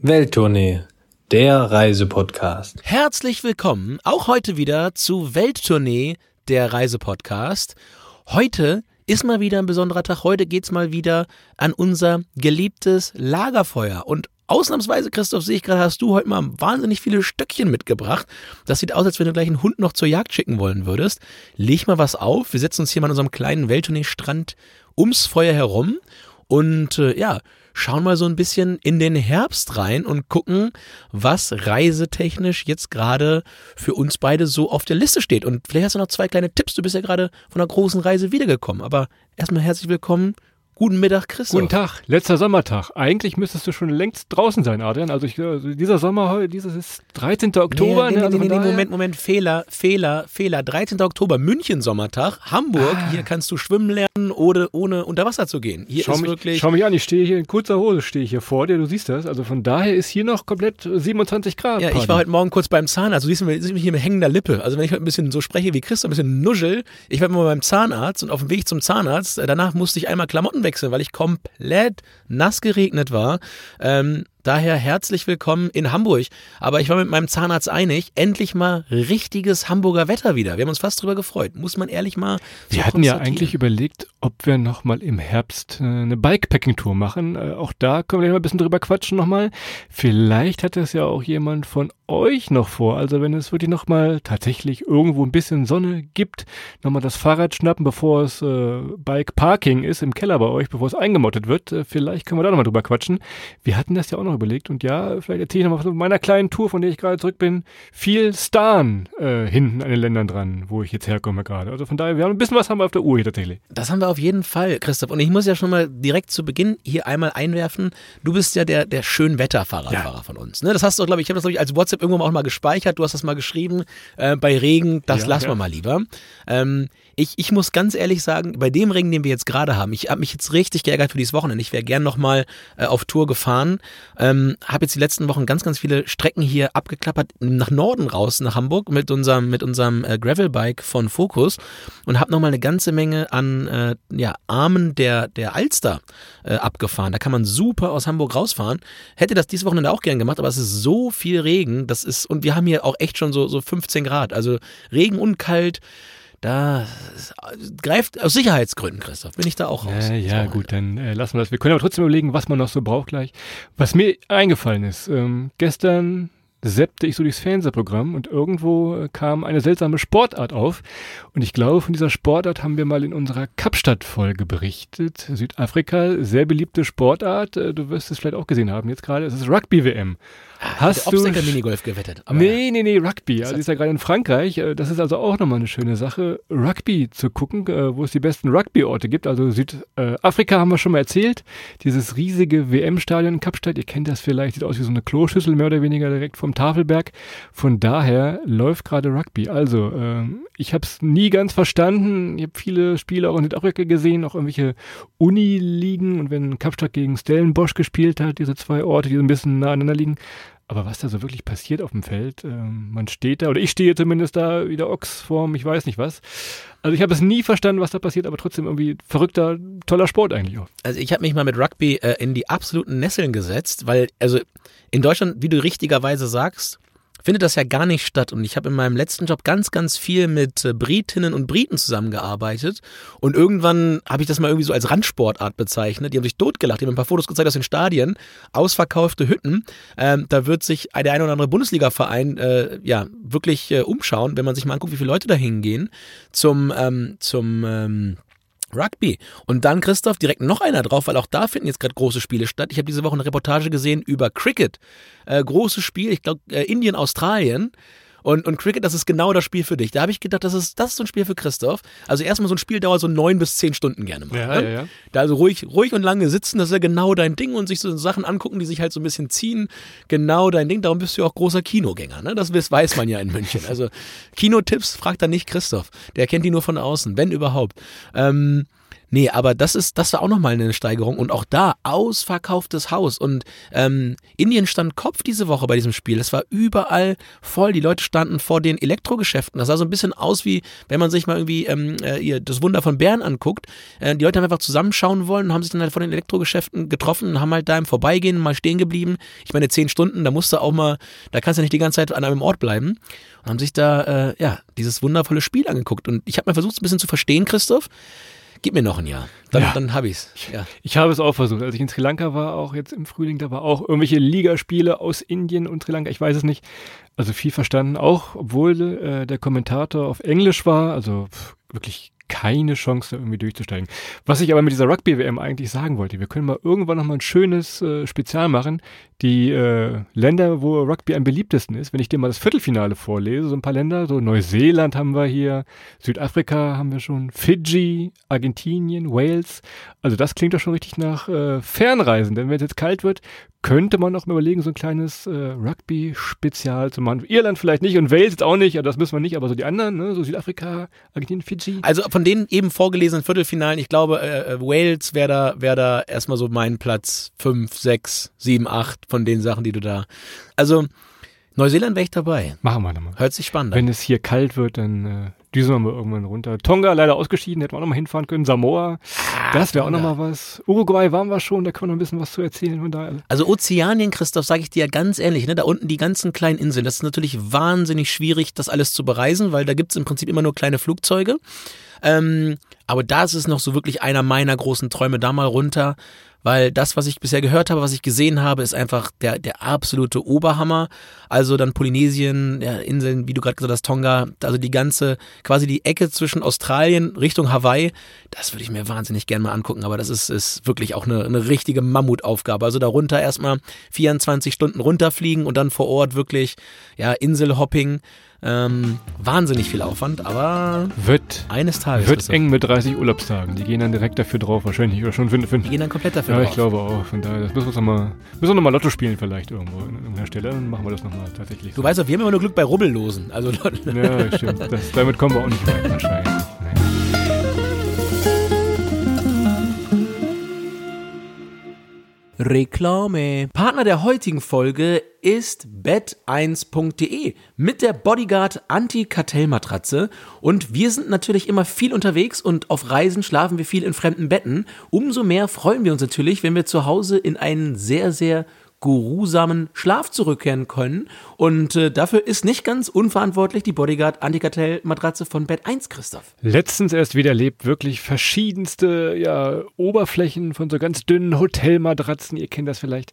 Welttournee, der Reisepodcast. Herzlich willkommen auch heute wieder zu Welttournee, der Reisepodcast. Heute ist mal wieder ein besonderer Tag. Heute geht's mal wieder an unser geliebtes Lagerfeuer. Und ausnahmsweise, Christoph, sehe ich gerade, hast du heute mal wahnsinnig viele Stöckchen mitgebracht. Das sieht aus, als wenn du gleich einen Hund noch zur Jagd schicken wollen würdest. Leg mal was auf. Wir setzen uns hier mal an unserem kleinen Welttournee-Strand ums Feuer herum. Und äh, ja, schauen mal so ein bisschen in den Herbst rein und gucken, was reisetechnisch jetzt gerade für uns beide so auf der Liste steht. Und vielleicht hast du noch zwei kleine Tipps. Du bist ja gerade von einer großen Reise wiedergekommen. Aber erstmal herzlich willkommen Guten Mittag, Christoph. Guten Tag, letzter Sommertag. Eigentlich müsstest du schon längst draußen sein, Adrian. Also, ich, also dieser Sommer heute, dieses ist 13. Oktober. Nee, nee, ne? also nee, nee, nee, Moment, Moment, Fehler, Fehler, Fehler. 13. Oktober, München Sommertag, Hamburg. Ah. Hier kannst du schwimmen lernen, ohne, ohne unter Wasser zu gehen. Hier Schau ist mich, wirklich. schau mich an, ich stehe hier in kurzer Hose, stehe ich hier vor dir, du siehst das. Also von daher ist hier noch komplett 27 Grad. ja, ich war heute Morgen kurz beim Zahnarzt. Du siehst mich, siehst mich hier mit hängender Lippe. Also wenn ich heute ein bisschen so spreche wie Christoph, ein bisschen nuschel. Ich war mal beim Zahnarzt und auf dem Weg zum Zahnarzt, äh, danach musste ich einmal Klamotten wechseln, weil ich komplett nass geregnet war. Ähm, daher herzlich willkommen in Hamburg. Aber ich war mit meinem Zahnarzt einig, endlich mal richtiges Hamburger Wetter wieder. Wir haben uns fast drüber gefreut. Muss man ehrlich mal so Wir hatten ja eigentlich überlegt, ob wir nochmal im Herbst äh, eine Bikepacking-Tour machen. Äh, auch da können wir mal ein bisschen drüber quatschen nochmal. Vielleicht hat das ja auch jemand von euch noch vor. Also wenn es wirklich nochmal tatsächlich irgendwo ein bisschen Sonne gibt, nochmal das Fahrrad schnappen, bevor es äh, Bike-Parking ist im Keller bei euch, bevor es eingemottet wird. Äh, vielleicht können wir da nochmal drüber quatschen. Wir hatten das ja auch noch überlegt und ja, vielleicht erzähle ich nochmal von meiner kleinen Tour, von der ich gerade zurück bin. Viel Stan äh, hinten an den Ländern dran, wo ich jetzt herkomme gerade. Also von daher, wir haben ein bisschen was haben wir auf der Uhr hier tatsächlich. Das haben wir auf jeden Fall, Christoph. Und ich muss ja schon mal direkt zu Beginn hier einmal einwerfen. Du bist ja der, der Schönwetterfahrradfahrer von uns. Ne? Das hast du, glaube ich, ich habe das, glaube ich, als WhatsApp irgendwann auch mal gespeichert. Du hast das mal geschrieben. Äh, bei Regen, das Ja, lassen ja. wir mal lieber. Ähm, ich, ich muss ganz ehrlich sagen, bei dem Regen, den wir jetzt gerade haben, ich habe mich jetzt richtig geärgert für dieses Wochenende. Ich wäre gern nochmal äh, auf Tour gefahren. Ähm, habe jetzt die letzten Wochen ganz, ganz viele Strecken hier abgeklappert, nach Norden raus, nach Hamburg, mit unserem, mit unserem äh, Gravelbike von Focus und habe nochmal eine ganze Menge an äh, ja, Armen der, der Alster äh, abgefahren. Da kann man super aus Hamburg rausfahren. Hätte das dieses Wochenende auch gern gemacht, aber es ist so viel Regen. Das ist, und wir haben hier auch echt schon so, so 15 Grad. Also Regen und kalt. Da greift aus Sicherheitsgründen, Christoph, bin ich da auch raus. Äh, ja, gut, dann äh, lassen wir das. Wir können aber trotzdem überlegen, was man noch so braucht gleich. Was mir eingefallen ist, ähm, gestern seppte ich so durchs Fernsehprogramm und irgendwo äh, kam eine seltsame Sportart auf. Und ich glaube, von dieser Sportart haben wir mal in unserer Kapstadt-Folge berichtet. Südafrika, sehr beliebte Sportart. Äh, du wirst es vielleicht auch gesehen haben jetzt gerade. Es ist Rugby-WM. Hast der du Obstacke Minigolf gewettet. Aber nee, nee, nee, Rugby. Also ist ja gerade in Frankreich. Äh, Das ist also auch nochmal eine schöne Sache, Rugby zu gucken, wo es die besten Rugby-Orte gibt. Also Südafrika haben wir schon mal erzählt. Dieses riesige WM-Stadion in Kapstadt, ihr kennt das vielleicht, sieht aus wie so eine Kloschüssel, mehr oder weniger direkt vom Tafelberg. Von daher läuft gerade Rugby. Also, ähm, ich habe es nie ganz verstanden. Ich habe viele Spiele auch in Südafrika gesehen, auch irgendwelche Uni-Ligen. Und wenn Kapstadt gegen Stellenbosch gespielt hat, diese zwei Orte, die so ein bisschen nah aneinander liegen, aber was da so wirklich passiert auf dem Feld, ähm, man steht da, oder ich stehe zumindest da wie der Ochs vorm, ich weiß nicht was. Also ich habe es nie verstanden, was da passiert, aber trotzdem irgendwie verrückter, toller Sport eigentlich auch. Also ich habe mich mal mit Rugby äh, in die absoluten Nesseln gesetzt, weil also in Deutschland, wie du richtigerweise sagst, findet das ja gar nicht statt. Und ich habe in meinem letzten Job ganz, ganz viel mit äh, Britinnen und Briten zusammengearbeitet. Und irgendwann habe ich das mal irgendwie so als Randsportart bezeichnet. Die haben sich totgelacht. Die haben ein paar Fotos gezeigt aus den Stadien, ausverkaufte Hütten. Ähm, da wird sich der eine oder andere Bundesliga-Verein äh, ja wirklich äh, umschauen, wenn man sich mal anguckt, wie viele Leute da hingehen zum, ähm, zum ähm, Rugby. Und dann, Christoph, direkt noch einer drauf, weil auch da finden jetzt gerade große Spiele statt. Ich habe diese Woche eine Reportage gesehen über Cricket. Äh, großes Spiel, ich glaube äh, Indien, Australien. Und, und Cricket, das ist genau das Spiel für dich. Da habe ich gedacht, das ist, das ist so ein Spiel für Christoph. Also erstmal so ein Spiel dauert so neun bis zehn Stunden gerne mal. Ja, ne? ja, ja. Da also ruhig, ruhig und lange sitzen, das ist ja genau dein Ding und sich so Sachen angucken, die sich halt so ein bisschen ziehen. Genau dein Ding. Darum bist du ja auch großer Kinogänger. Ne? Das weiß- man ja in München. Also Kinotipps fragt dann nicht Christoph. Der kennt die nur von außen, wenn überhaupt. Ähm, Nee, aber das ist, das war auch nochmal eine Steigerung und auch da ausverkauftes Haus und ähm, Indien stand Kopf diese Woche bei diesem Spiel. Es war überall voll. Die Leute standen vor den Elektrogeschäften. Das sah so ein bisschen aus wie, wenn man sich mal irgendwie ähm, äh, das Wunder von Bern anguckt. Äh, die Leute haben einfach zusammenschauen wollen und haben sich dann halt vor den Elektrogeschäften getroffen und haben halt da im Vorbeigehen mal stehen geblieben. Ich meine, zehn Stunden, da musst du auch mal, da kannst du nicht die ganze Zeit an einem Ort bleiben und haben sich da äh, ja dieses wundervolle Spiel angeguckt. Und ich habe mal versucht, es ein bisschen zu verstehen, Christoph. Gib mir noch ein Jahr. Dann, Ja. dann habe ich's. Ja. Ich habe es auch versucht. Als ich in Sri Lanka war, auch jetzt im Frühling, da war auch irgendwelche Ligaspiele aus Indien und Sri Lanka. Ich weiß es nicht. Also viel verstanden, auch obwohl äh, der Kommentator auf Englisch war. Also pff, wirklich keine Chance, da irgendwie durchzusteigen. Was ich aber mit dieser Rugby-WM eigentlich sagen wollte, wir können mal irgendwann nochmal ein schönes äh, Spezial machen. Die äh, Länder, wo Rugby am beliebtesten ist, wenn ich dir mal das Viertelfinale vorlese, so ein paar Länder, so Neuseeland haben wir hier, Südafrika haben wir schon, Fidschi, Argentinien, Wales. Also das klingt doch schon richtig nach äh, Fernreisen, denn wenn es jetzt kalt wird, könnte man auch mal überlegen, so ein kleines äh, Rugby-Spezial zu machen. Irland vielleicht nicht und Wales jetzt auch nicht, das müssen wir nicht, aber so die anderen, ne? so Südafrika, Argentinien, Fidschi. Also von den eben vorgelesenen Viertelfinalen, ich glaube, äh, äh, Wales wäre da, wär da erstmal so mein Platz 5, 6, 7, 8 von den Sachen, die du da. Also Neuseeland wäre ich dabei. Machen wir nochmal. Hört sich spannend an. Wenn es hier kalt wird, dann äh, düsen wir mal irgendwann runter. Tonga leider ausgeschieden, hätten wir auch nochmal hinfahren können. Samoa, das wäre auch nochmal was. Uruguay waren wir schon, da können wir noch ein bisschen was zu erzählen. Von daher. Also Ozeanien, Christoph, sage ich dir ja ganz ehrlich, ne? da unten die ganzen kleinen Inseln, das ist natürlich wahnsinnig schwierig, das alles zu bereisen, weil da gibt's im Prinzip immer nur kleine Flugzeuge. Ähm, aber da ist noch so wirklich einer meiner großen Träume, da mal runter, weil das, was ich bisher gehört habe, was ich gesehen habe, ist einfach der, der absolute Oberhammer. Also dann Polynesien, ja, Inseln, wie du gerade gesagt hast, Tonga, also die ganze, quasi die Ecke zwischen Australien Richtung Hawaii, das würde ich mir wahnsinnig gern mal angucken, aber das ist, ist wirklich auch eine, eine richtige Mammutaufgabe. Also darunter erstmal 24 Stunden runterfliegen und dann vor Ort wirklich, ja, Inselhopping. Ähm, wahnsinnig viel Aufwand, aber Wird, eines Tages. wird eng mit 30 Urlaubstagen. Die gehen dann direkt dafür drauf, wahrscheinlich. Oder schon für, Die gehen dann komplett dafür Ja, drauf. ich glaube auch. Von daher, das müssen wir uns noch mal, müssen wir noch mal Lotto spielen vielleicht irgendwo an irgendeiner Stelle. Dann machen wir das nochmal tatsächlich. Du weißt doch, wir haben immer nur Glück bei Rubbellosen. Also Ja, stimmt. Das, damit kommen wir auch nicht weit wahrscheinlich. Reklame. Partner der heutigen Folge ist bet1.de mit der Bodyguard Anti-Kartellmatratze. Und wir sind natürlich immer viel unterwegs und auf Reisen schlafen wir viel in fremden Betten. Umso mehr freuen wir uns natürlich, wenn wir zu Hause in einen sehr, sehr geruhsamen Schlaf zurückkehren können. Und äh, dafür ist nicht ganz unverantwortlich die Bodyguard Antikartell-Matratze von Bett 1, Christoph. Letztens erst wieder erlebt, wirklich verschiedenste ja, Oberflächen von so ganz dünnen Hotelmatratzen, ihr kennt das vielleicht.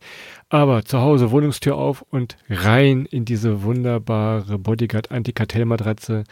Aber zu Hause Wohnungstür auf und rein in diese wunderbare Bodyguard Antikartellmatratze.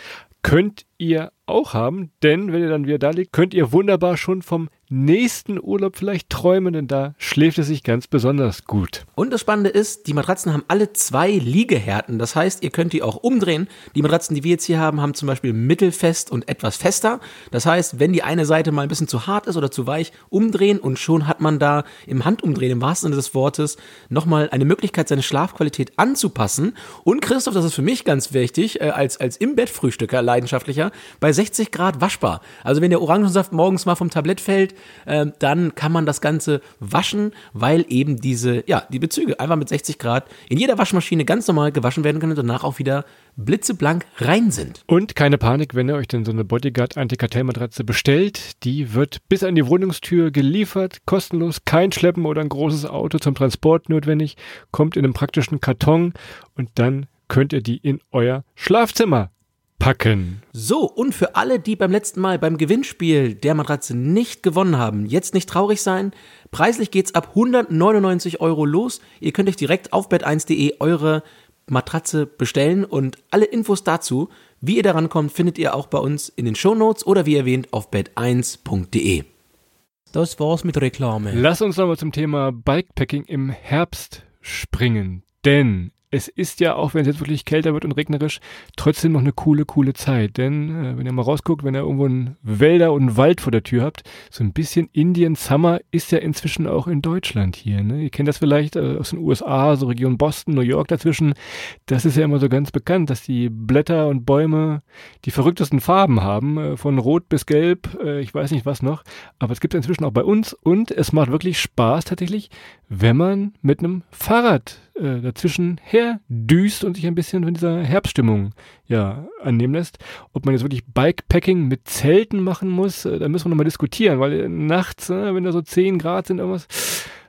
Könnt ihr auch haben, denn wenn ihr dann wieder da liegt, könnt ihr wunderbar schon vom nächsten Urlaub vielleicht träumen, denn da schläft es sich ganz besonders gut. Und das Spannende ist, die Matratzen haben alle zwei Liegehärten. Das heißt, ihr könnt die auch umdrehen. Die Matratzen, die wir jetzt hier haben, haben zum Beispiel mittelfest und etwas fester. Das heißt, wenn die eine Seite mal ein bisschen zu hart ist oder zu weich, umdrehen und schon hat man da im Handumdrehen, im wahrsten Sinne des Wortes, nochmal eine Möglichkeit, seine Schlafqualität anzupassen. Und Christoph, das ist für mich ganz wichtig, äh, als, als Im-Bett-Frühstücker, leidenschaftlicher, bei 60 Grad waschbar. Also wenn der Orangensaft morgens mal vom Tablett fällt, äh, dann kann man das Ganze waschen, weil eben diese, ja, die Bezüge einfach mit 60 Grad in jeder Waschmaschine ganz normal gewaschen werden können und danach auch wieder blitzeblank rein sind. Und keine Panik, wenn ihr euch denn so eine Bodyguard Antikartellmatratze bestellt. Die wird bis an die Wohnungstür geliefert, kostenlos, kein Schleppen oder ein großes Auto zum Transport notwendig, kommt in einem praktischen Karton und dann könnt ihr die in euer Schlafzimmer packen. So, und für alle, die beim letzten Mal beim Gewinnspiel der Matratze nicht gewonnen haben, jetzt nicht traurig sein. Preislich geht's ab 199 Euro los. Ihr könnt euch direkt auf bet1.de eure Matratze bestellen und alle Infos dazu, wie ihr daran kommt, findet ihr auch bei uns in den Shownotes oder wie erwähnt auf bet1.de. Das war's mit Reklame. Lass uns nochmal zum Thema Bikepacking im Herbst springen. Denn es ist ja, auch wenn es jetzt wirklich kälter wird und regnerisch, trotzdem noch eine coole, coole Zeit. Denn äh, wenn ihr mal rausguckt, wenn ihr irgendwo einen Wälder und einen Wald vor der Tür habt, so ein bisschen Indian Summer ist ja inzwischen auch in Deutschland hier. Ne? Ihr kennt das vielleicht äh, aus den USA, so Region Boston, New York dazwischen. Das ist ja immer so ganz bekannt, dass die Blätter und Bäume die verrücktesten Farben haben, äh, von Rot bis Gelb, äh, ich weiß nicht was noch. Aber es gibt inzwischen auch bei uns und es macht wirklich Spaß tatsächlich, wenn man mit einem Fahrrad äh, dazwischen her düst und sich ein bisschen von dieser Herbststimmung ja annehmen lässt. Ob man jetzt wirklich Bikepacking mit Zelten machen muss, äh, da müssen wir nochmal diskutieren, weil nachts, äh, wenn da so 10 Grad sind, irgendwas,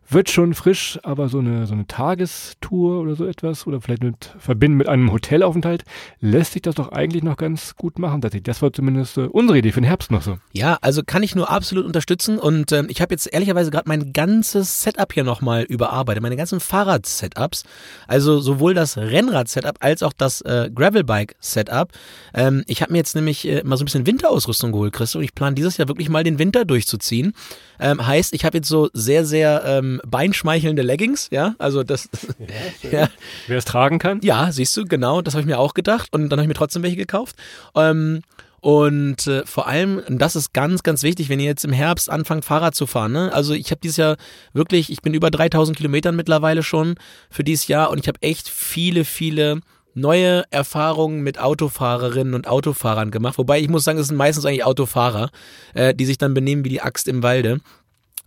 wird schon frisch, aber so eine, so eine Tagestour oder so etwas oder vielleicht mit verbinden mit einem Hotelaufenthalt lässt sich das doch eigentlich noch ganz gut machen. Das war zumindest äh, unsere Idee für den Herbst noch so. Ja, also kann ich nur absolut unterstützen und ähm, ich habe jetzt ehrlicherweise gerade mein ganzes Setup hier nochmal überarbeitet, meine ganzen Fahrrad-Setups, also sowohl das Rennrad-Setup als auch das äh, Gravelbike-Setup. Ähm, ich habe mir jetzt nämlich äh, mal so ein bisschen Winterausrüstung geholt, Chris, und ich plane dieses Jahr wirklich mal den Winter durchzuziehen. Ähm, heißt, ich habe jetzt so sehr, sehr ähm, beinschmeichelnde Leggings, ja, also das, ja, ja. wer es tragen kann. Ja, siehst du, genau, das habe ich mir auch gedacht und dann habe ich mir trotzdem welche gekauft. Ähm, und äh, vor allem, das ist ganz, ganz wichtig, wenn ihr jetzt im Herbst anfangt, Fahrrad zu fahren. Ne? Also ich habe dieses Jahr wirklich, ich bin über 3000 Kilometern mittlerweile schon für dieses Jahr und ich habe echt viele, viele neue Erfahrungen mit Autofahrerinnen und Autofahrern gemacht. Wobei ich muss sagen, es sind meistens eigentlich Autofahrer, äh, die sich dann benehmen wie die Axt im Walde.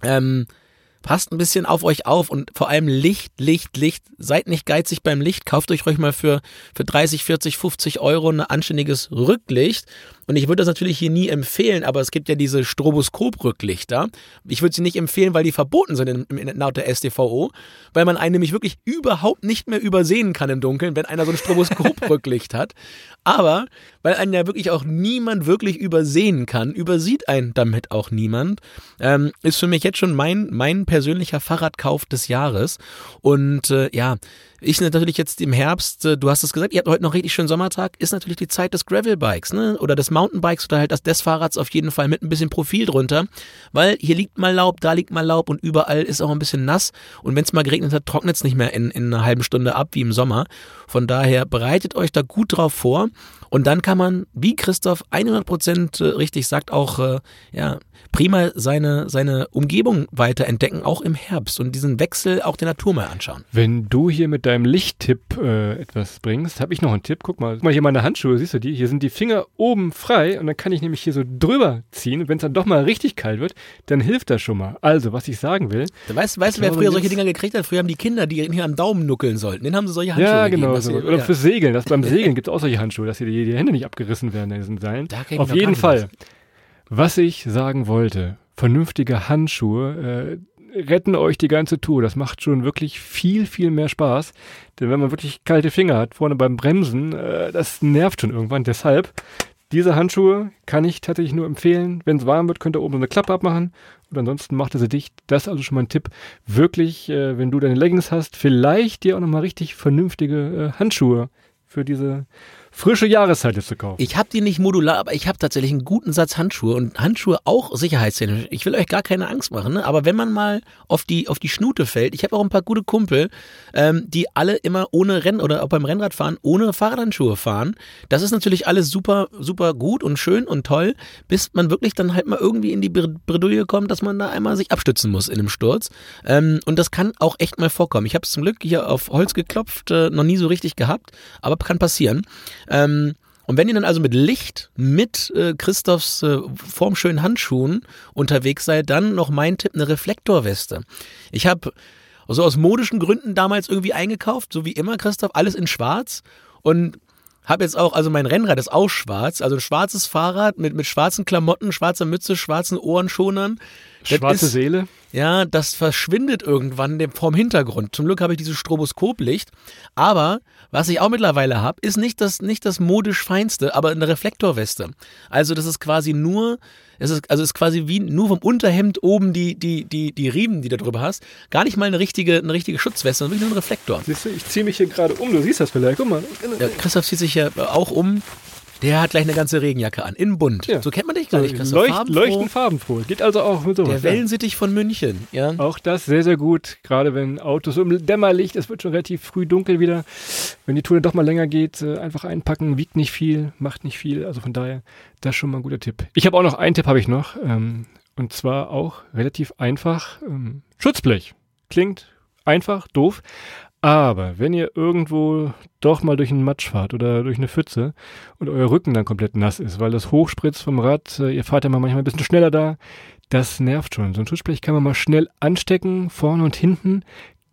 Ähm, passt ein bisschen auf euch auf und vor allem Licht, Licht, Licht. Seid nicht geizig beim Licht. Kauft euch ruhig mal für, für 30, 40, 50 Euro ein anständiges Rücklicht und ich würde das natürlich hier nie empfehlen, aber es gibt ja diese Stroboskop-Rücklichter. Ich würde sie nicht empfehlen, weil die verboten sind in, in, laut der STVO, weil man einen nämlich wirklich überhaupt nicht mehr übersehen kann im Dunkeln, wenn einer so ein Stroboskop-Rücklicht hat. Aber weil einen ja wirklich auch niemand wirklich übersehen kann, übersieht einen damit auch niemand, ähm, ist für mich jetzt schon mein, mein persönlicher Fahrradkauf des Jahres. Und äh, ja, ich natürlich jetzt im Herbst, äh, du hast es gesagt, ihr habt heute noch richtig schönen Sommertag, ist natürlich die Zeit des Gravelbikes, ne? Oder des Mountainbikes oder halt des Fahrrads auf jeden Fall mit ein bisschen Profil drunter. Weil hier liegt mal Laub, da liegt mal Laub und überall ist auch ein bisschen nass. Und wenn es mal geregnet hat, trocknet es nicht mehr in, in einer halben Stunde ab wie im Sommer. Von daher bereitet euch da gut drauf vor. Und dann kann man, wie Christoph 100% äh, richtig sagt, auch äh, ja, prima seine, seine Umgebung weiter entdecken, auch im Herbst und diesen Wechsel auch der Natur mal anschauen. Wenn du hier mit deinem Lichttipp äh, etwas bringst, habe ich noch einen Tipp. Guck mal, guck mal hier meine Handschuhe, siehst du die? Hier sind die Finger oben frei und dann kann ich nämlich hier so drüber ziehen. Und wenn es dann doch mal richtig kalt wird, dann hilft das schon mal. Also, was ich sagen will. Weißt, weißt du, wer früher solche Dinger gekriegt hat? Früher haben die Kinder, die hier am Daumen nuckeln sollten. Den haben sie solche Handschuhe Ja, genau. So. Oder ja. fürs Segeln. Das, beim Segeln gibt es auch solche Handschuhe, dass hier die, die Hände nicht abgerissen werden in diesen Seilen. Auf jeden Fall. Was ich sagen wollte, vernünftige Handschuhe äh, retten euch die ganze Tour. Das macht schon wirklich viel, viel mehr Spaß. Denn wenn man wirklich kalte Finger hat, vorne beim Bremsen, äh, das nervt schon irgendwann. Deshalb, diese Handschuhe kann ich tatsächlich nur empfehlen. Wenn es warm wird, könnt ihr oben so eine Klappe abmachen. Und ansonsten macht ihr sie dicht. Das ist also schon mal ein Tipp. Wirklich, äh, wenn du deine Leggings hast, vielleicht dir auch nochmal richtig vernünftige äh, Handschuhe für diese frische Jahreszeit jetzt zu kaufen. Ich habe die nicht modular, aber ich habe tatsächlich einen guten Satz Handschuhe und Handschuhe auch sicherheitstechnisch. Ich will euch gar keine Angst machen, ne? aber wenn man mal auf die, auf die Schnute fällt, ich habe auch ein paar gute Kumpel, ähm, die alle immer ohne Rennen oder auch beim Rennradfahren ohne Fahrradhandschuhe fahren. Das ist natürlich alles super, super gut und schön und toll, bis man wirklich dann halt mal irgendwie in die Bredouille kommt, dass man da einmal sich abstützen muss in einem Sturz. Ähm, und das kann auch echt mal vorkommen. Ich habe es zum Glück hier auf Holz geklopft, äh, noch nie so richtig gehabt, aber kann passieren. Ähm, und wenn ihr dann also mit Licht, mit äh, Christophs äh, formschönen Handschuhen unterwegs seid, dann noch mein Tipp, eine Reflektorweste. Ich habe also aus modischen Gründen damals irgendwie eingekauft, so wie immer, Christoph, alles in schwarz und habe jetzt auch, also mein Rennrad ist auch schwarz, also ein schwarzes Fahrrad mit, mit schwarzen Klamotten, schwarzer Mütze, schwarzen Ohrenschonern. Schwarze ist, Seele. Ja, das verschwindet irgendwann vorm Hintergrund. Zum Glück habe ich dieses Stroboskoplicht. Aber was ich auch mittlerweile habe, ist nicht das, nicht das modisch feinste, aber eine Reflektorweste. Also das ist quasi nur, es ist, also es ist quasi wie nur vom Unterhemd oben die, die, die, die Riemen, die du drüber hast. Gar nicht mal eine richtige, eine richtige Schutzweste, sondern wirklich nur ein Reflektor. Siehst du, ich ziehe mich hier gerade um, du siehst das vielleicht, guck mal. Ja, Christoph zieht sich ja auch um. Der hat gleich eine ganze Regenjacke an, in bunt. Ja. So kennt man dich gar nicht, Christoph. Leucht, Farbenfroh. leuchten farbenfroh. Geht also auch mit sowas. Der ja. Wellensittich von München. Ja. Auch das sehr, sehr gut. Gerade wenn Autos im Dämmerlicht, es wird schon relativ früh dunkel wieder. Wenn die Tour dann doch mal länger geht, äh, einfach einpacken, wiegt nicht viel, macht nicht viel. Also von daher, das ist schon mal ein guter Tipp. Ich habe auch noch einen Tipp, habe ich noch. Ähm, und zwar auch relativ einfach. Ähm, Schutzblech. Klingt einfach, doof. Aber wenn ihr irgendwo doch mal durch einen Matsch fahrt oder durch eine Pfütze und euer Rücken dann komplett nass ist, weil das hochspritzt vom Rad, äh, ihr fahrt ja mal manchmal ein bisschen schneller da, das nervt schon. So ein Schutzblech kann man mal schnell anstecken, vorne und hinten,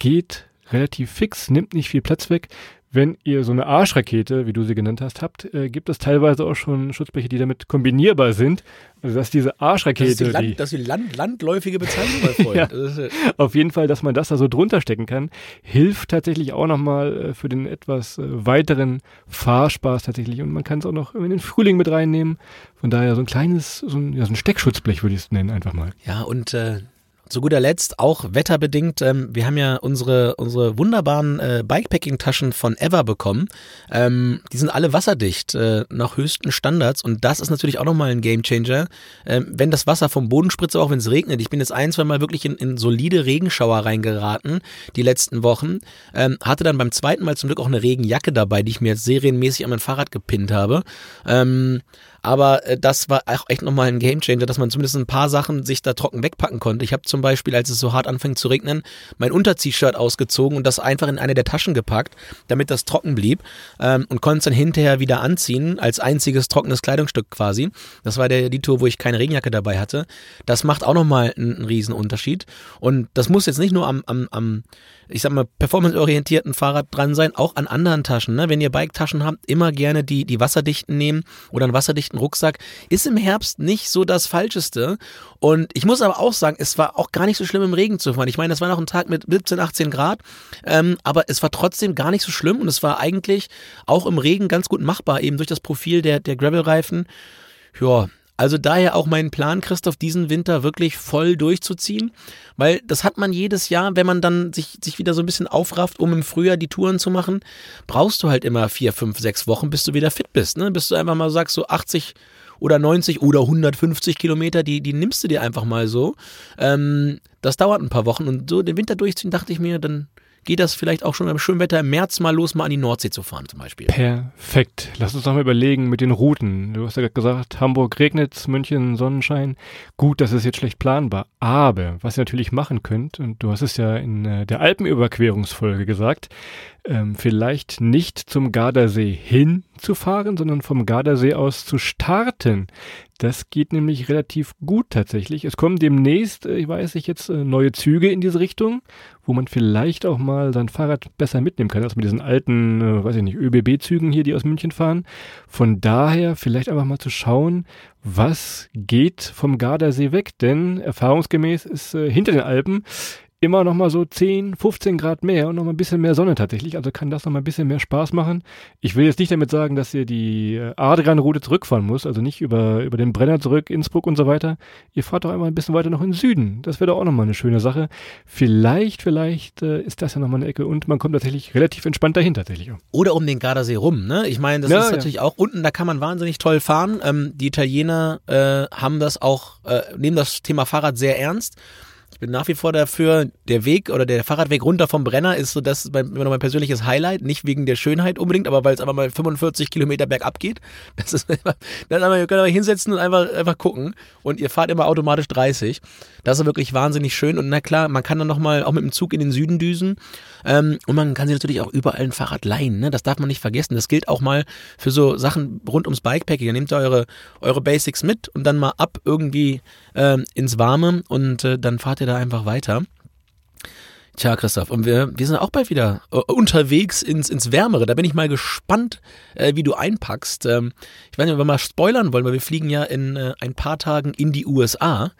geht relativ fix, nimmt nicht viel Platz weg. Wenn ihr so eine Arschrakete, wie du sie genannt hast, habt, äh, gibt es teilweise auch schon Schutzbleche, die damit kombinierbar sind. Also dass diese Das Arschrakete, ist die, die, Land, das ist die Land, landläufige Bezeichnung, mein Freund. Ja. Das äh, auf jeden Fall, dass man das da so drunter stecken kann, hilft tatsächlich auch nochmal äh, für den etwas äh, weiteren Fahrspaß tatsächlich. Und man kann es auch noch in den Frühling mit reinnehmen. Von daher so ein kleines, so ein, ja, so ein Steckschutzblech würde ich es nennen, einfach mal. Ja, und äh, zu guter Letzt, auch wetterbedingt, ähm, wir haben ja unsere, unsere wunderbaren äh, Bikepacking-Taschen von Ever bekommen. Ähm, die sind alle wasserdicht, äh, nach höchsten Standards. Und das ist natürlich auch nochmal ein Gamechanger. Ähm, wenn das Wasser vom Boden spritzt, auch wenn es regnet. Ich bin jetzt ein, zwei Mal wirklich in, in solide Regenschauer reingeraten, die letzten Wochen. Ähm, hatte dann beim zweiten Mal zum Glück auch eine Regenjacke dabei, die ich mir jetzt serienmäßig an mein Fahrrad gepinnt habe. Aber äh, das war auch echt nochmal ein Gamechanger, dass man zumindest ein paar Sachen sich da trocken wegpacken konnte. Ich habe zum Beispiel, als es so hart anfängt zu regnen, mein Unter-T-Shirt ausgezogen und das einfach in eine der Taschen gepackt, damit das trocken blieb ähm, und konnte es dann hinterher wieder anziehen, als einziges trockenes Kleidungsstück quasi. Das war der, die Tour, wo ich keine Regenjacke dabei hatte. Das macht auch nochmal einen, einen Unterschied. Und das muss jetzt nicht nur am, am, am ich sag mal, performanceorientierten Fahrrad dran sein, auch an anderen Taschen. Ne? Wenn ihr Bike-Taschen habt, immer gerne die, die wasserdichten nehmen oder einen wasserdichten Rucksack. Ist im Herbst nicht so das Falscheste. Und ich muss aber auch sagen, es war auch gar nicht so schlimm im Regen zu fahren. Ich meine, das war noch ein Tag mit 17, 18 Grad, ähm, aber es war trotzdem gar nicht so schlimm und es war eigentlich auch im Regen ganz gut machbar, eben durch das Profil der, der Gravel-Reifen. Ja, also daher auch mein Plan, Christoph, diesen Winter wirklich voll durchzuziehen, weil das hat man jedes Jahr, wenn man dann sich, sich wieder so ein bisschen aufrafft, um im Frühjahr die Touren zu machen, brauchst du halt immer vier, fünf, sechs Wochen, bis du wieder fit bist, ne? Bis du einfach mal sagst, so 80 oder 90 oder 150 Kilometer, die, die nimmst du dir einfach mal so. Ähm, das dauert ein paar Wochen und so den Winter durchziehen, dachte ich mir, dann geht das vielleicht auch schon beim schönen Wetter im März mal los, mal an die Nordsee zu fahren zum Beispiel. Perfekt. Lass uns doch mal überlegen mit den Routen. Du hast ja gerade gesagt, Hamburg regnet, München Sonnenschein. Gut, das ist jetzt schlecht planbar. Aber was ihr natürlich machen könnt, und du hast es ja in äh, der Alpenüberquerungsfolge gesagt, ähm, vielleicht nicht zum Gardasee hinzufahren, sondern vom Gardasee aus zu starten. Das geht nämlich relativ gut tatsächlich. Es kommen demnächst, äh, ich weiß nicht, jetzt äh, neue Züge in diese Richtung, wo man vielleicht auch mal sein Fahrrad besser mitnehmen kann, als mit diesen alten, äh, weiß ich nicht, ÖBB-Zügen hier, die aus München fahren. Von daher vielleicht einfach mal zu schauen, was geht vom Gardasee weg, denn erfahrungsgemäß ist äh, hinter den Alpen immer noch mal so 10, 15 Grad mehr und noch mal ein bisschen mehr Sonne tatsächlich. Also kann das noch mal ein bisschen mehr Spaß machen. Ich will jetzt nicht damit sagen, dass ihr die äh, Adrian-Route zurückfahren muss, also nicht über, über den Brenner zurück, Innsbruck und so weiter. Ihr fahrt doch einmal ein bisschen weiter noch in den Süden. Das wäre doch auch noch mal eine schöne Sache. Vielleicht, vielleicht äh, ist das ja noch mal eine Ecke und man kommt tatsächlich relativ entspannt dahin tatsächlich. Oder um den Gardasee rum, ne? Ich meine, das Ja, ist ja. natürlich auch unten, da kann man wahnsinnig toll fahren. Ähm, die Italiener äh, haben das auch, äh, nehmen das Thema Fahrrad sehr ernst. Ich bin nach wie vor dafür, der Weg oder der Fahrradweg runter vom Brenner ist so das mein, immer noch mein persönliches Highlight. Nicht wegen der Schönheit unbedingt, aber weil es einfach mal 45 Kilometer bergab geht. Das ist einfach, das ist einfach, ihr könnt euch hinsetzen und einfach, einfach gucken. Und ihr fahrt immer automatisch 30. Das ist wirklich wahnsinnig schön. Und na klar, man kann dann nochmal auch mit dem Zug in den Süden düsen. Ähm, und man kann sich natürlich auch überall ein Fahrrad leihen. Ne? Das darf man nicht vergessen. Das gilt auch mal für so Sachen rund ums Bikepacking. Dann nehmt ihr eure, eure Basics mit und dann mal ab irgendwie ähm, ins Warme und äh, dann fahrt ihr da einfach weiter. Tja, Christoph, und wir, wir sind auch bald wieder äh, unterwegs ins, ins Wärmere. Da bin ich mal gespannt, äh, wie du einpackst. Ähm, ich weiß nicht, ob wir mal spoilern wollen, weil wir fliegen ja in äh, ein paar Tagen in die USA.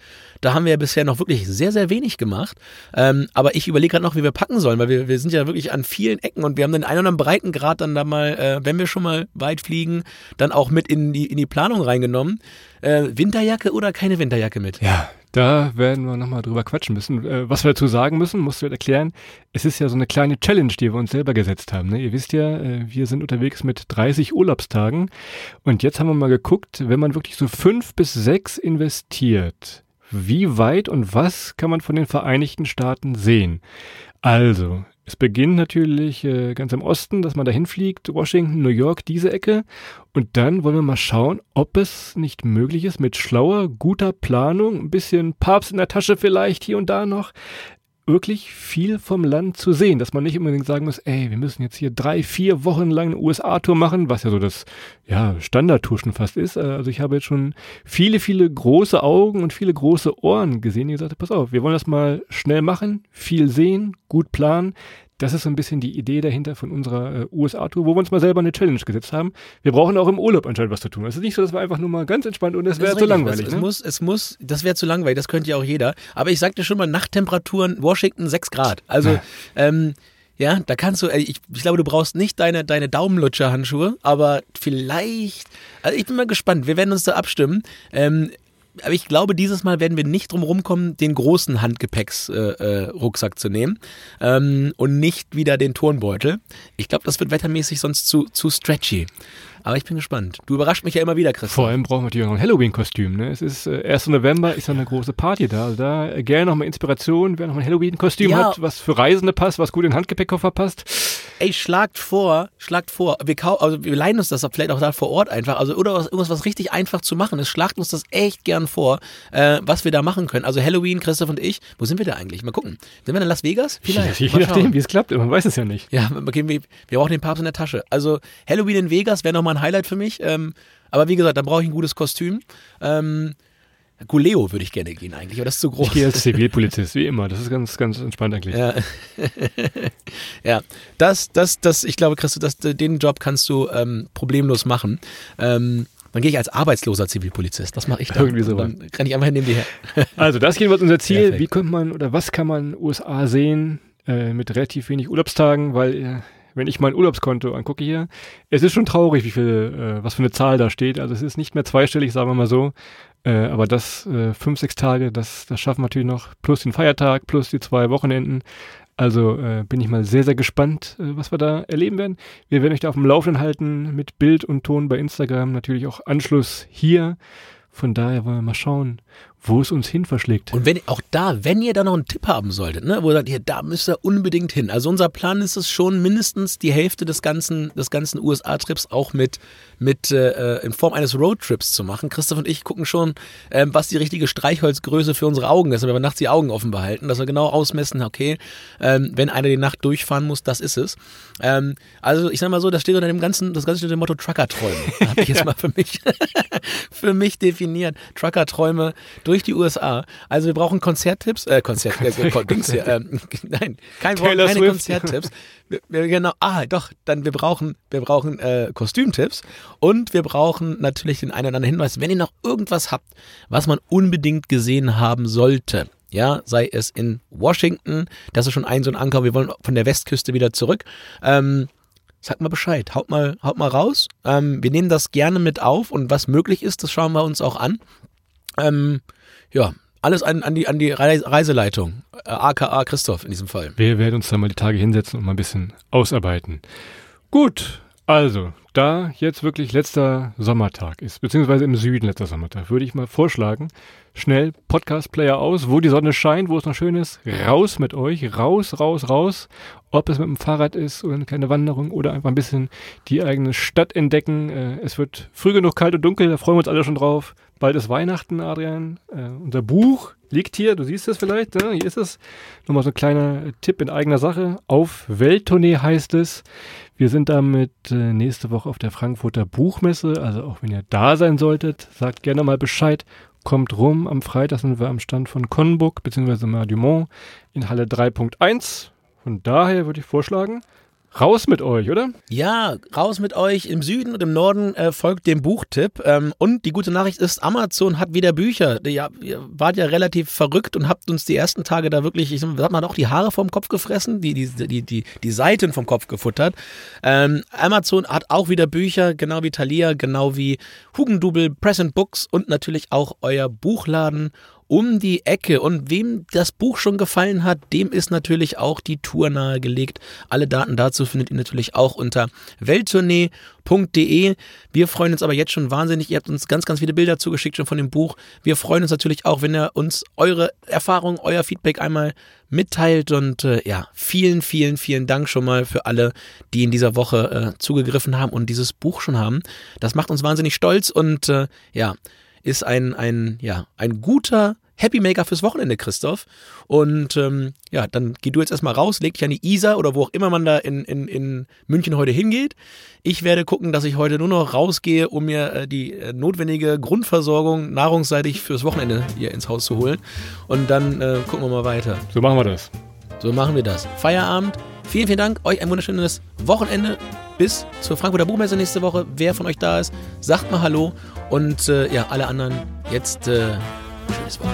Da haben wir ja bisher noch wirklich sehr, sehr wenig gemacht. Ähm, aber ich überlege gerade noch, wie wir packen sollen, weil wir, wir sind ja wirklich an vielen Ecken und wir haben den einen oder anderen Breitengrad dann da mal, äh, wenn wir schon mal weit fliegen, dann auch mit in die, in die Planung reingenommen. Äh, Winterjacke oder keine Winterjacke mit? Ja, Da werden wir nochmal drüber quatschen müssen. Äh, was wir dazu sagen müssen, musst du erklären. Es ist ja so eine kleine Challenge, die wir uns selber gesetzt haben. Ne? Ihr wisst ja, äh, wir sind unterwegs mit 30 Urlaubstagen. Und jetzt haben wir mal geguckt, wenn man wirklich so fünf bis sechs investiert, wie weit und was kann man von den Vereinigten Staaten sehen? Also, es beginnt natürlich äh, ganz im Osten, dass man dahin fliegt, Washington, New York, diese Ecke. Und dann wollen wir mal schauen, ob es nicht möglich ist, mit schlauer, guter Planung, ein bisschen Papst in der Tasche vielleicht hier und da noch, wirklich viel vom Land zu sehen, dass man nicht unbedingt sagen muss, ey, wir müssen jetzt hier drei, vier Wochen lang eine USA-Tour machen, was ja so das ja, Standardtour schon fast ist. Äh, also ich habe jetzt schon viele, viele große Augen und viele große Ohren gesehen, die gesagt haben, pass auf, wir wollen das mal schnell machen, viel sehen, gut planen. Das ist so ein bisschen die Idee dahinter von unserer äh, USA-Tour, wo wir uns mal selber eine Challenge gesetzt haben. Wir brauchen auch im Urlaub anscheinend was zu tun. Es ist nicht so, dass wir einfach nur mal ganz entspannt und es wäre zu langweilig. Es, ne? es, muss, es muss, das wäre zu langweilig, das könnte ja auch jeder. Aber ich sagte schon mal, Nachttemperaturen, Washington 6 Grad. Also, ja. ähm, ja, da kannst du, ich, ich glaube, du brauchst nicht deine, deine Daumenlutscher-Handschuhe, aber vielleicht, also ich bin mal gespannt, wir werden uns da abstimmen. Ähm, aber ich glaube, dieses Mal werden wir nicht drum rumkommen, den großen Handgepäcksrucksack äh, äh, zu nehmen ähm, und nicht wieder den Turnbeutel. Ich glaube, das wird wettermäßig sonst zu, zu stretchy. Aber ich bin gespannt. Du überrascht mich ja immer wieder, Christian. Vor allem brauchen wir natürlich noch ein Halloween-Kostüm. Ne? Es ist äh, 1. November, ist noch eine große Party da. Also da äh, gerne nochmal Inspiration, wer noch ein Halloween-Kostüm ja. hat, was für Reisende passt, was gut in den Handgepäckkoffer passt. Ey, schlagt vor, schlagt vor, wir, kau also wir leihen uns das vielleicht auch da vor Ort einfach, also oder was, irgendwas, was richtig einfach zu machen ist, schlagt uns das echt gern vor, äh, was wir da machen können. Also Halloween, Christoph und ich, wo sind wir da eigentlich? Mal gucken. Sind wir in Las Vegas? Vielleicht. Je nachdem, wie es klappt, man weiß es ja nicht. Ja, wir, wir brauchen den Papst in der Tasche. Also Halloween in Vegas wäre nochmal ein Highlight für mich. Ähm, aber wie gesagt, da brauche ich ein gutes Kostüm. Ähm, Guleo würde ich gerne gehen eigentlich, aber das ist zu groß. Ich gehe als Zivilpolizist, wie immer. Das ist ganz, ganz entspannt eigentlich. Ja, ja das, das, das, ich glaube, Christo, das, den Job kannst du ähm, problemlos machen. Ähm, dann gehe ich als arbeitsloser Zivilpolizist. Das mache ich dann. Irgendwie so. Dann renne ich einfach neben dir her. also das hier wird unser Ziel. Perfekt. Wie könnte man oder was kann man USA sehen äh, mit relativ wenig Urlaubstagen, weil äh, wenn ich mein Urlaubskonto angucke hier, es ist schon traurig, wie viel, äh, was für eine Zahl da steht. Also es ist nicht mehr zweistellig, sagen wir mal so. Äh, aber das äh, fünf, sechs Tage, das, das schaffen wir natürlich noch, plus den Feiertag, plus die zwei Wochenenden. Also äh, bin ich mal sehr, sehr gespannt, äh, was wir da erleben werden. Wir werden euch da auf dem Laufenden halten mit Bild und Ton bei Instagram, natürlich auch Anschluss hier. Von daher wollen wir mal schauen, wo es uns hin verschlägt. Und wenn auch da, wenn ihr da noch einen Tipp haben solltet, ne, wo ihr sagt, hier, da müsst ihr unbedingt hin. Also unser Plan ist es schon, mindestens die Hälfte des ganzen, des ganzen USA-Trips auch mit, mit äh, in Form eines Roadtrips zu machen. Christoph und ich gucken schon, äh, was die richtige Streichholzgröße für unsere Augen ist, wenn wir nachts die Augen offen behalten, dass wir genau ausmessen, okay, ähm, wenn einer die Nacht durchfahren muss, das ist es. Ähm, also ich sag mal so, das steht unter dem ganzen, das ganze steht unter dem Motto Trucker-Träume. Habe ich jetzt mal für mich, für mich definiert. Trucker-Träume durch durch die USA. Also wir brauchen Konzerttipps, äh, Konzert, äh, Dings hier, äh, nein, kein Wort, keine Swift. Konzerttipps. Wir, wir, genau, ah, doch, dann wir brauchen, wir brauchen äh, Kostümtipps und wir brauchen natürlich den einen oder anderen Hinweis, wenn ihr noch irgendwas habt, was man unbedingt gesehen haben sollte. Ja, sei es in Washington, das ist schon ein so ein Anker, wir wollen von der Westküste wieder zurück. Ähm, Sag mal Bescheid, haut mal, haut mal raus. Ähm, wir nehmen das gerne mit auf und was möglich ist, das schauen wir uns auch an. Ähm, ja, alles an, an, die, an die Reiseleitung, äh, aka Christoph in diesem Fall. Wir werden uns da mal die Tage hinsetzen und mal ein bisschen ausarbeiten. Gut, also, da jetzt wirklich letzter Sommertag ist, beziehungsweise im Süden letzter Sommertag, würde ich mal vorschlagen, schnell Podcast-Player aus, wo die Sonne scheint, wo es noch schön ist, raus mit euch, raus, raus, raus. Ob es mit dem Fahrrad ist oder eine kleine Wanderung oder einfach ein bisschen die eigene Stadt entdecken. Äh, es wird früh genug kalt und dunkel, da freuen wir uns alle schon drauf. Bald ist Weihnachten, Adrian. Äh, unser Buch liegt hier, du siehst es vielleicht, ne? hier ist es. Nochmal so ein kleiner Tipp in eigener Sache. Auf Welttournee heißt es. Wir sind damit äh, nächste Woche auf der Frankfurter Buchmesse. Also auch wenn ihr da sein solltet, sagt gerne mal Bescheid. Kommt rum. Am Freitag sind wir am Stand von Conbook bzw. Mardumont in Halle 3.1. Von daher würde ich vorschlagen, Raus mit euch, oder? Ja, raus mit euch. Im Süden und im Norden äh, folgt dem Buchtipp. Ähm, und die gute Nachricht ist, Amazon hat wieder Bücher. Ja, ihr wart ja relativ verrückt und habt uns die ersten Tage da wirklich, ich sag mal, auch die Haare vom Kopf gefressen, die, die, die, die, die Seiten vom Kopf gefuttert. Ähm, Amazon hat auch wieder Bücher, genau wie Thalia, genau wie Hugendubel, Present Books und natürlich auch euer Buchladen um die Ecke. Und wem das Buch schon gefallen hat, dem ist natürlich auch die Tour nahegelegt. Alle Daten dazu findet ihr natürlich auch unter welttournee.de. Wir freuen uns aber jetzt schon wahnsinnig. Ihr habt uns ganz, ganz viele Bilder zugeschickt schon von dem Buch. Wir freuen uns natürlich auch, wenn ihr uns eure Erfahrung, euer Feedback einmal mitteilt. Und äh, ja, vielen, vielen, vielen Dank schon mal für alle, die in dieser Woche äh, zugegriffen haben und dieses Buch schon haben. Das macht uns wahnsinnig stolz und äh, ja, ist ein, ein, ja, ein guter Happy Maker fürs Wochenende, Christoph. Und ähm, ja, dann geh du jetzt erstmal raus, leg dich an die Isar oder wo auch immer man da in, in, in München heute hingeht. Ich werde gucken, dass ich heute nur noch rausgehe, um mir äh, die äh, notwendige Grundversorgung nahrungsseitig fürs Wochenende hier ins Haus zu holen. Und dann äh, gucken wir mal weiter. So machen wir das. So machen wir das. Feierabend. Vielen, vielen Dank. Euch ein wunderschönes Wochenende. Bis zur Frankfurter Buchmesse nächste Woche. Wer von euch da ist, sagt mal Hallo. Und äh, ja, alle anderen jetzt äh, schönes Wochenende.